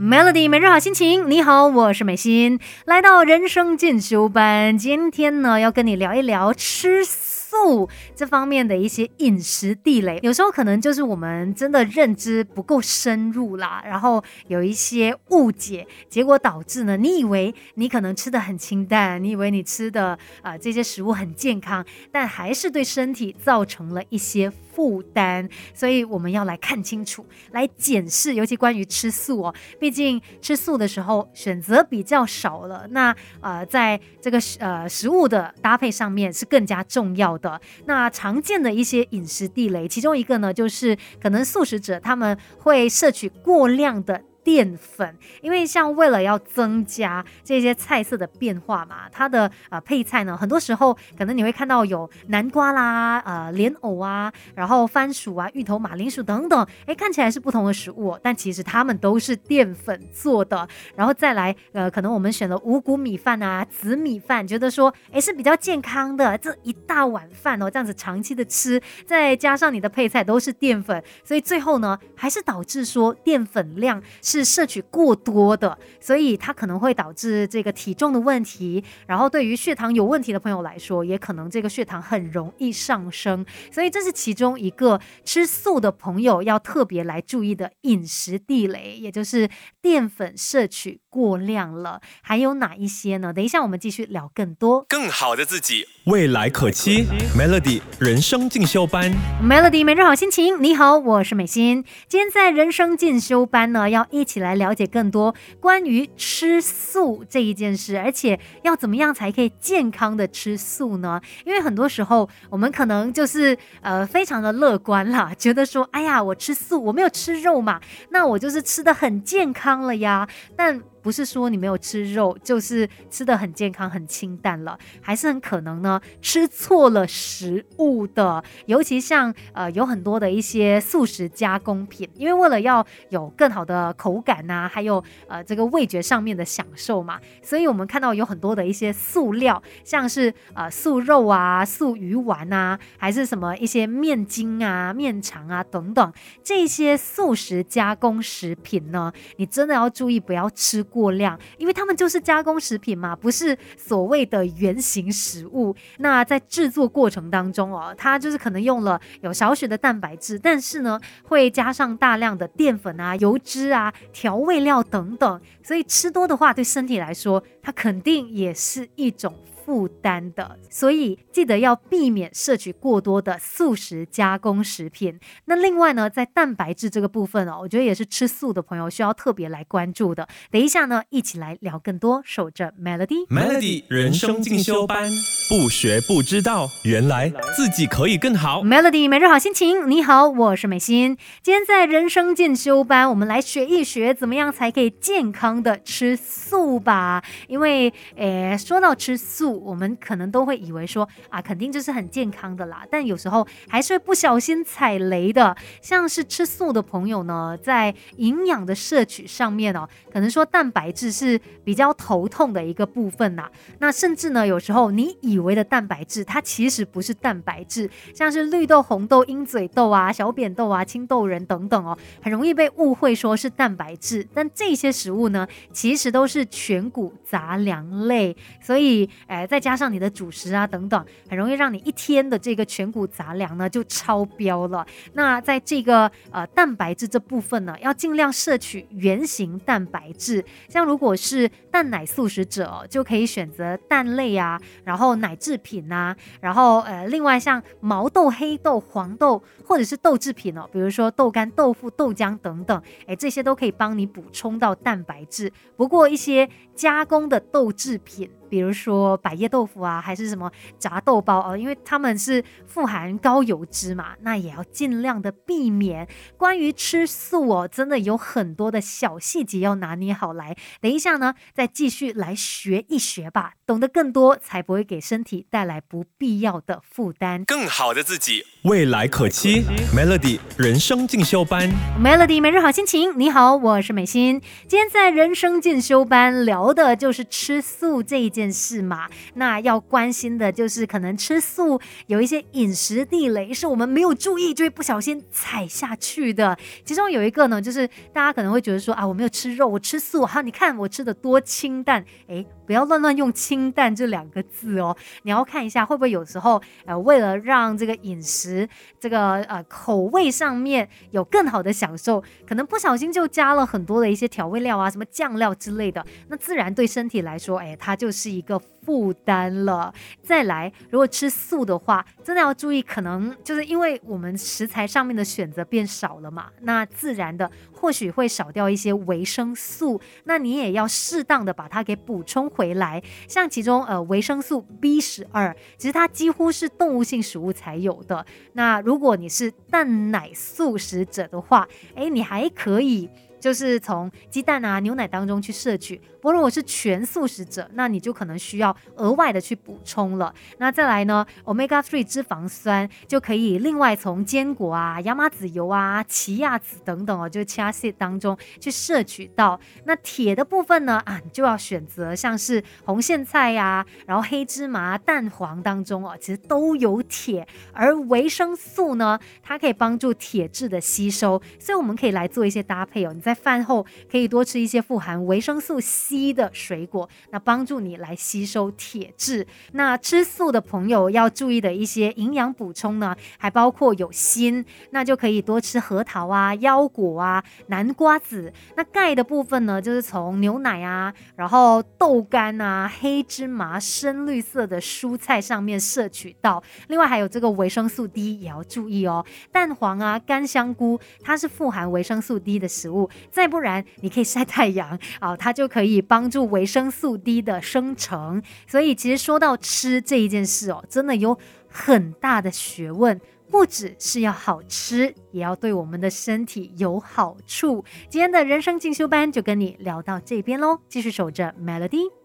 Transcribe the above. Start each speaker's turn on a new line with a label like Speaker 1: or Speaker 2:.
Speaker 1: Melody 每日好心情，你好，我是美心，来到人生进修班，今天呢要跟你聊一聊吃素这方面的一些饮食地雷，有时候可能就是我们真的认知不够深入啦，然后有一些误解，结果导致呢，你以为你可能吃的很清淡，你以为你吃的啊这些食物很健康，但还是对身体造成了一些。负担，所以我们要来看清楚，来检视，尤其关于吃素哦，毕竟吃素的时候选择比较少了，那呃，在这个呃食物的搭配上面是更加重要的。的那常见的一些饮食地雷，其中一个呢，就是可能素食者他们会摄取过量的。淀粉，因为像为了要增加这些菜色的变化嘛，它的呃配菜呢，很多时候可能你会看到有南瓜啦、呃莲藕啊，然后番薯啊、芋头、马铃薯等等，哎，看起来是不同的食物，但其实它们都是淀粉做的。然后再来，呃，可能我们选了五谷米饭啊、紫米饭，觉得说，哎，是比较健康的这一大碗饭哦，这样子长期的吃，再加上你的配菜都是淀粉，所以最后呢，还是导致说淀粉量。是摄取过多的，所以它可能会导致这个体重的问题。然后对于血糖有问题的朋友来说，也可能这个血糖很容易上升。所以这是其中一个吃素的朋友要特别来注意的饮食地雷，也就是淀粉摄取过量了。还有哪一些呢？等一下我们继续聊更多。
Speaker 2: 更好的自己，未来可期。Melody 人生进修班
Speaker 1: ，Melody 每日好心情。你好，我是美心。今天在人生进修班呢，要一。一起来了解更多关于吃素这一件事，而且要怎么样才可以健康的吃素呢？因为很多时候我们可能就是呃非常的乐观啦，觉得说，哎呀，我吃素，我没有吃肉嘛，那我就是吃的很健康了呀。但不是说你没有吃肉，就是吃的很健康、很清淡了，还是很可能呢吃错了食物的。尤其像呃有很多的一些素食加工品，因为为了要有更好的口感呐，还有呃这个味觉上面的享受嘛，所以我们看到有很多的一些素料，像是呃素肉啊、素鱼丸啊，还是什么一些面筋啊、面肠啊等等这些素食加工食品呢，你真的要注意不要吃。过量，因为他们就是加工食品嘛，不是所谓的原型食物。那在制作过程当中哦，它就是可能用了有少许的蛋白质，但是呢，会加上大量的淀粉啊、油脂啊、调味料等等，所以吃多的话，对身体来说，它肯定也是一种。负担的，所以记得要避免摄取过多的素食加工食品。那另外呢，在蛋白质这个部分哦，我觉得也是吃素的朋友需要特别来关注的。等一下呢，一起来聊更多。守着 Melody，Melody
Speaker 2: 人生进修班，不学不知道，原来自己可以更好。
Speaker 1: Melody 每日好心情，你好，我是美心。今天在人生进修班，我们来学一学怎么样才可以健康的吃素吧。因为诶，说到吃素。我们可能都会以为说啊，肯定就是很健康的啦，但有时候还是会不小心踩雷的。像是吃素的朋友呢，在营养的摄取上面哦，可能说蛋白质是比较头痛的一个部分呐。那甚至呢，有时候你以为的蛋白质，它其实不是蛋白质，像是绿豆、红豆、鹰嘴豆啊、小扁豆啊、青豆仁等等哦，很容易被误会说是蛋白质。但这些食物呢，其实都是全谷杂粮类，所以哎。再加上你的主食啊等等，很容易让你一天的这个全谷杂粮呢就超标了。那在这个呃蛋白质这部分呢，要尽量摄取原型蛋白质。像如果是蛋奶素食者，就可以选择蛋类啊，然后奶制品啊，然后呃另外像毛豆、黑豆、黄豆或者是豆制品哦，比如说豆干、豆腐、豆浆等等，哎这些都可以帮你补充到蛋白质。不过一些加工的豆制品。比如说百叶豆腐啊，还是什么炸豆包哦，因为他们是富含高油脂嘛，那也要尽量的避免。关于吃素哦，真的有很多的小细节要拿捏好来。等一下呢，再继续来学一学吧，懂得更多才不会给身体带来不必要的负担。
Speaker 2: 更好的自己。未来可期，Melody 人生进修班
Speaker 1: ，Melody 每日好心情。你好，我是美心。今天在人生进修班聊的就是吃素这一件事嘛。那要关心的就是可能吃素有一些饮食地雷，是我们没有注意就会不小心踩下去的。其中有一个呢，就是大家可能会觉得说啊，我没有吃肉，我吃素哈，你看我吃的多清淡。哎，不要乱乱用清清淡这两个字哦。你要看一下会不会有时候呃，为了让这个饮食这个呃口味上面有更好的享受，可能不小心就加了很多的一些调味料啊，什么酱料之类的，那自然对身体来说，哎，它就是一个负担了。再来，如果吃素的话，真的要注意，可能就是因为我们食材上面的选择变少了嘛，那自然的或许会少掉一些维生素，那你也要适当的把它给补充回来。像其中呃维生素 B 十二，其实它几乎是动物性食物才有的。那如果你是蛋奶素食者的话，哎，你还可以。就是从鸡蛋啊、牛奶当中去摄取。不过如果是全素食者，那你就可能需要额外的去补充了。那再来呢，omega three 脂肪酸就可以另外从坚果啊、亚麻籽油啊、奇亚籽等等哦，就 chia s e e 当中去摄取到。那铁的部分呢，啊，你就要选择像是红苋菜呀，然后黑芝麻、蛋黄当中哦，其实都有铁。而维生素呢，它可以帮助铁质的吸收，所以我们可以来做一些搭配哦。你在在饭后可以多吃一些富含维生素 C 的水果，那帮助你来吸收铁质。那吃素的朋友要注意的一些营养补充呢，还包括有锌，那就可以多吃核桃啊、腰果啊、南瓜子。那钙的部分呢，就是从牛奶啊，然后豆干啊、黑芝麻、深绿色的蔬菜上面摄取到。另外还有这个维生素 D 也要注意哦，蛋黄啊、干香菇，它是富含维生素 D 的食物。再不然，你可以晒太阳啊，它就可以帮助维生素 D 的生成。所以，其实说到吃这一件事哦，真的有很大的学问，不只是要好吃，也要对我们的身体有好处。今天的人生进修班就跟你聊到这边喽，继续守着 Melody。